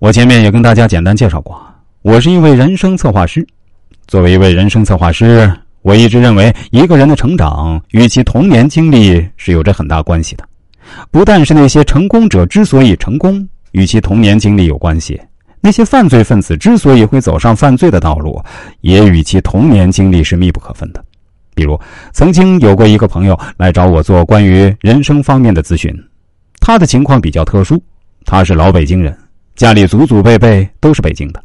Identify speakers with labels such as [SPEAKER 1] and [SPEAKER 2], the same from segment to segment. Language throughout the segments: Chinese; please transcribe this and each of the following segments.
[SPEAKER 1] 我前面也跟大家简单介绍过，我是一位人生策划师。作为一位人生策划师，我一直认为一个人的成长与其童年经历是有着很大关系的。不但是那些成功者之所以成功，与其童年经历有关系；那些犯罪分子之所以会走上犯罪的道路，也与其童年经历是密不可分的。比如，曾经有过一个朋友来找我做关于人生方面的咨询，他的情况比较特殊，他是老北京人，家里祖祖辈辈都是北京的。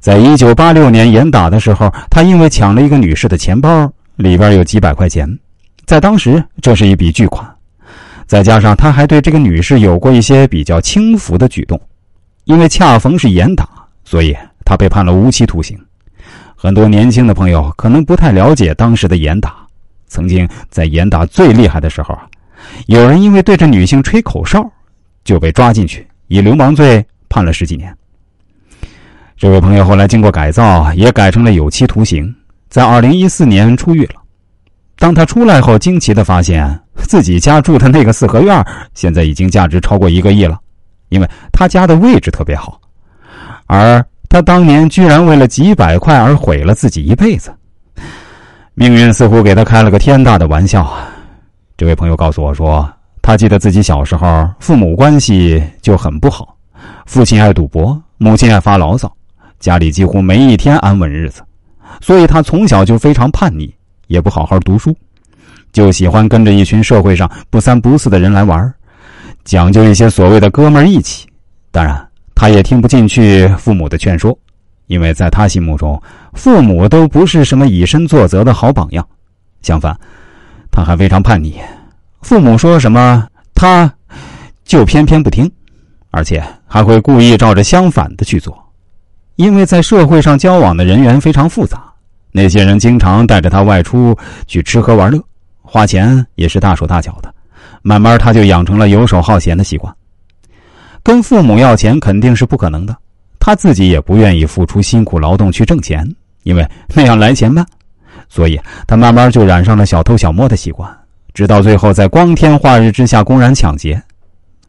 [SPEAKER 1] 在一九八六年严打的时候，他因为抢了一个女士的钱包，里边有几百块钱，在当时这是一笔巨款。再加上他还对这个女士有过一些比较轻浮的举动，因为恰逢是严打，所以他被判了无期徒刑。很多年轻的朋友可能不太了解当时的严打，曾经在严打最厉害的时候啊，有人因为对着女性吹口哨，就被抓进去，以流氓罪判了十几年。这位朋友后来经过改造，也改成了有期徒刑，在二零一四年出狱了。当他出来后，惊奇的发现。自己家住的那个四合院，现在已经价值超过一个亿了，因为他家的位置特别好，而他当年居然为了几百块而毁了自己一辈子。命运似乎给他开了个天大的玩笑啊！这位朋友告诉我说，他记得自己小时候父母关系就很不好，父亲爱赌博，母亲爱发牢骚，家里几乎没一天安稳日子，所以他从小就非常叛逆，也不好好读书。就喜欢跟着一群社会上不三不四的人来玩，讲究一些所谓的哥们义气。当然，他也听不进去父母的劝说，因为在他心目中，父母都不是什么以身作则的好榜样。相反，他还非常叛逆，父母说什么，他就偏偏不听，而且还会故意照着相反的去做。因为在社会上交往的人员非常复杂，那些人经常带着他外出去吃喝玩乐。花钱也是大手大脚的，慢慢他就养成了游手好闲的习惯。跟父母要钱肯定是不可能的，他自己也不愿意付出辛苦劳动去挣钱，因为那样来钱慢。所以他慢慢就染上了小偷小摸的习惯，直到最后在光天化日之下公然抢劫。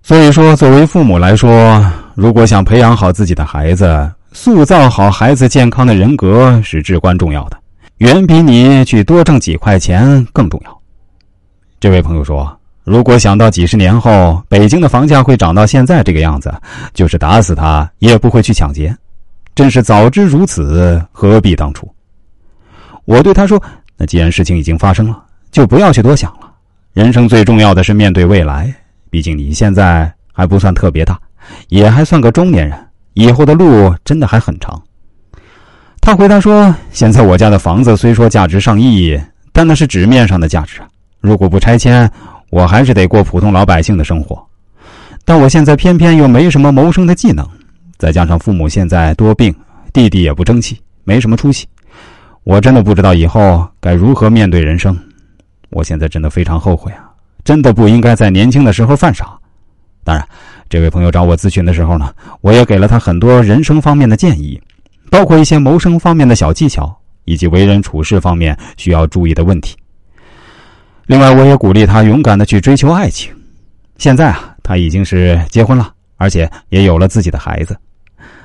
[SPEAKER 1] 所以说，作为父母来说，如果想培养好自己的孩子，塑造好孩子健康的人格是至关重要的，远比你去多挣几块钱更重要。这位朋友说：“如果想到几十年后北京的房价会涨到现在这个样子，就是打死他也不会去抢劫。真是早知如此，何必当初？”我对他说：“那既然事情已经发生了，就不要去多想了。人生最重要的是面对未来。毕竟你现在还不算特别大，也还算个中年人，以后的路真的还很长。”他回答说：“现在我家的房子虽说价值上亿，但那是纸面上的价值啊。”如果不拆迁，我还是得过普通老百姓的生活。但我现在偏偏又没什么谋生的技能，再加上父母现在多病，弟弟也不争气，没什么出息，我真的不知道以后该如何面对人生。我现在真的非常后悔啊！真的不应该在年轻的时候犯傻。当然，这位朋友找我咨询的时候呢，我也给了他很多人生方面的建议，包括一些谋生方面的小技巧，以及为人处事方面需要注意的问题。另外，我也鼓励他勇敢的去追求爱情。现在啊，他已经是结婚了，而且也有了自己的孩子。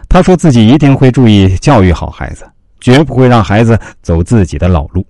[SPEAKER 1] 他说自己一定会注意教育好孩子，绝不会让孩子走自己的老路。